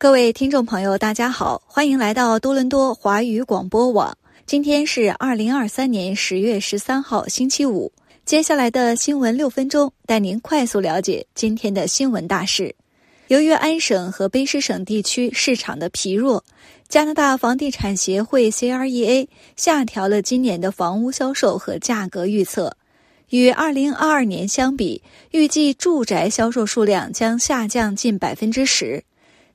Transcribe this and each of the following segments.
各位听众朋友，大家好，欢迎来到多伦多华语广播网。今天是二零二三年十月十三号，星期五。接下来的新闻六分钟，带您快速了解今天的新闻大事。由于安省和卑诗省地区市场的疲弱，加拿大房地产协会 （CREA） 下调了今年的房屋销售和价格预测。与二零二二年相比，预计住宅销售数量将下降近百分之十。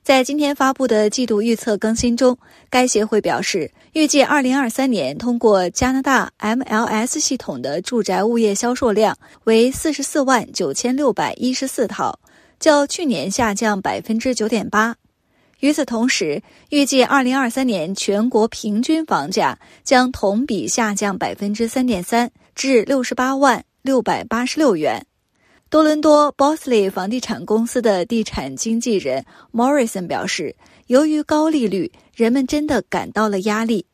在今天发布的季度预测更新中，该协会表示，预计2023年通过加拿大 MLS 系统的住宅物业销售量为44万9614套，较去年下降9.8%。与此同时，预计2023年全国平均房价将同比下降3.3%，至68万686元。多伦多 Bosley 房地产公司的地产经纪人 Morrison 表示，由于高利率，人们真的感到了压力。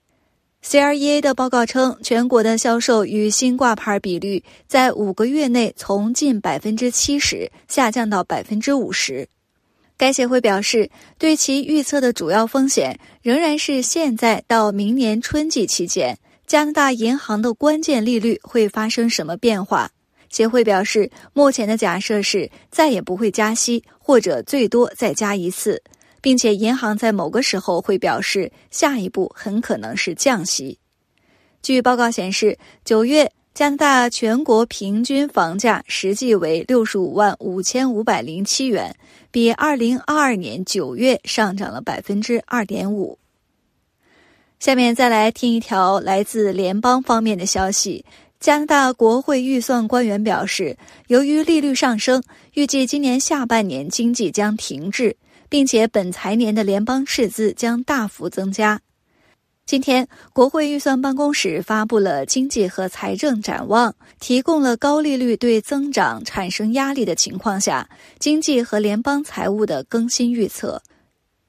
CREA 的报告称，全国的销售与新挂牌比率在五个月内从近百分之七十下降到百分之五十。该协会表示，对其预测的主要风险仍然是现在到明年春季期间，加拿大银行的关键利率会发生什么变化。协会表示，目前的假设是再也不会加息，或者最多再加一次，并且银行在某个时候会表示下一步很可能是降息。据报告显示，九月加拿大全国平均房价实际为六十五万五千五百零七元，比二零二二年九月上涨了百分之二点五。下面再来听一条来自联邦方面的消息。加拿大国会预算官员表示，由于利率上升，预计今年下半年经济将停滞，并且本财年的联邦赤字将大幅增加。今天，国会预算办公室发布了经济和财政展望，提供了高利率对增长产生压力的情况下经济和联邦财务的更新预测。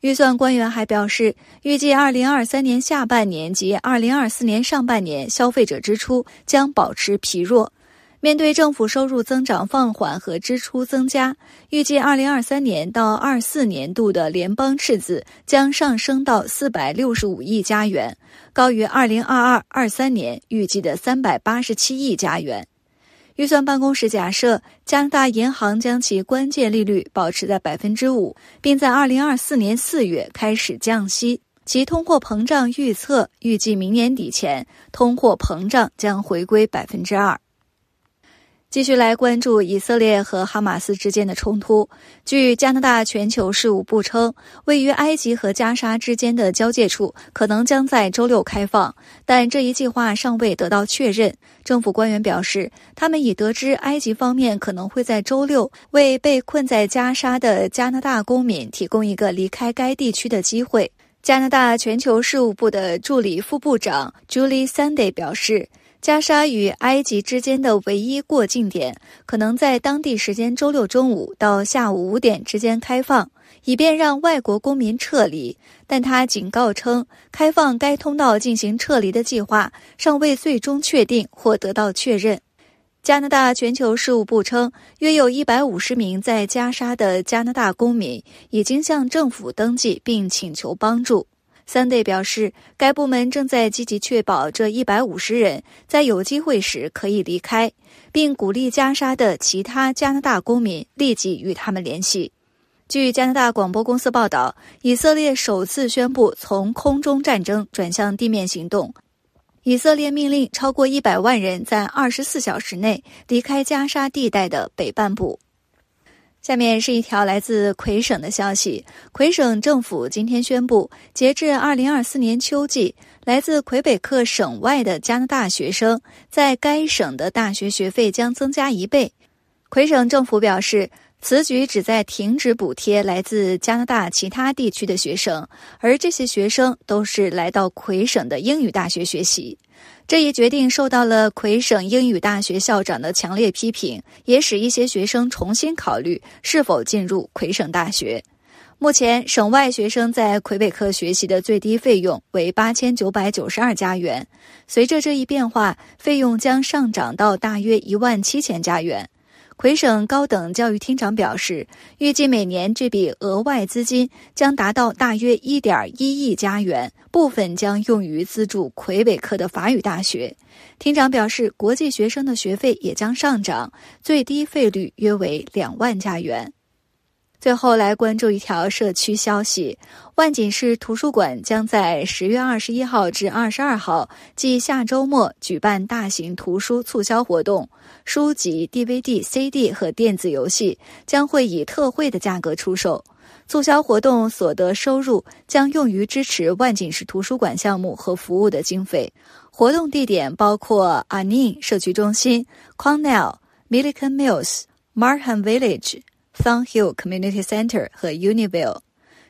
预算官员还表示，预计二零二三年下半年及二零二四年上半年消费者支出将保持疲弱。面对政府收入增长放缓和支出增加，预计二零二三年到二四年度的联邦赤字将上升到四百六十五亿加元，高于二零二二二三年预计的三百八十七亿加元。预算办公室假设，加拿大银行将其关键利率保持在百分之五，并在二零二四年四月开始降息。其通货膨胀预测预计明年底前，通货膨胀将回归百分之二。继续来关注以色列和哈马斯之间的冲突。据加拿大全球事务部称，位于埃及和加沙之间的交界处可能将在周六开放，但这一计划尚未得到确认。政府官员表示，他们已得知埃及方面可能会在周六为被困在加沙的加拿大公民提供一个离开该地区的机会。加拿大全球事务部的助理副部长 Julie Sunday 表示。加沙与埃及之间的唯一过境点可能在当地时间周六中午到下午五点之间开放，以便让外国公民撤离。但他警告称，开放该通道进行撤离的计划尚未最终确定或得到确认。加拿大全球事务部称，约有一百五十名在加沙的加拿大公民已经向政府登记并请求帮助。三 day 表示，该部门正在积极确保这一百五十人在有机会时可以离开，并鼓励加沙的其他加拿大公民立即与他们联系。据加拿大广播公司报道，以色列首次宣布从空中战争转向地面行动。以色列命令超过一百万人在二十四小时内离开加沙地带的北半部。下面是一条来自魁省的消息。魁省政府今天宣布，截至二零二四年秋季，来自魁北克省外的加拿大学生在该省的大学学费将增加一倍。魁省政府表示，此举旨在停止补贴来自加拿大其他地区的学生，而这些学生都是来到魁省的英语大学学习。这一决定受到了魁省英语大学校长的强烈批评，也使一些学生重新考虑是否进入魁省大学。目前，省外学生在魁北克学习的最低费用为八千九百九十二加元。随着这一变化，费用将上涨到大约一万七千加元。魁省高等教育厅长表示，预计每年这笔额外资金将达到大约1.1亿加元，部分将用于资助魁北克的法语大学。厅长表示，国际学生的学费也将上涨，最低费率约为两万加元。最后来关注一条社区消息：万锦市图书馆将在十月二十一号至二十二号，即下周末举办大型图书促销活动。书籍、DVD、CD 和电子游戏将会以特惠的价格出售。促销活动所得收入将用于支持万锦市图书馆项目和服务的经费。活动地点包括 Anin 社区中心、Cornell、Milliken Mills、Marham Village。Thornhill Community Center 和 Univille。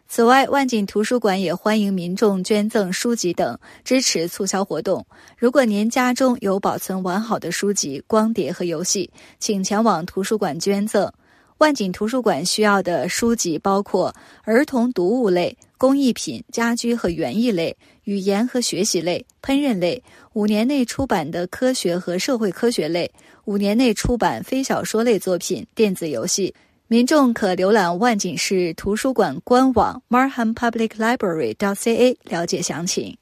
此外，万景图书馆也欢迎民众捐赠书籍等，支持促销活动。如果您家中有保存完好的书籍、光碟和游戏，请前往图书馆捐赠。万景图书馆需要的书籍包括儿童读物类、工艺品、家居和园艺类、语言和学习类、烹饪类、五年内出版的科学和社会科学类、五年内出版非小说类作品、电子游戏。民众可浏览万锦市图书馆官网 marhampubliclibrary.ca 了解详情。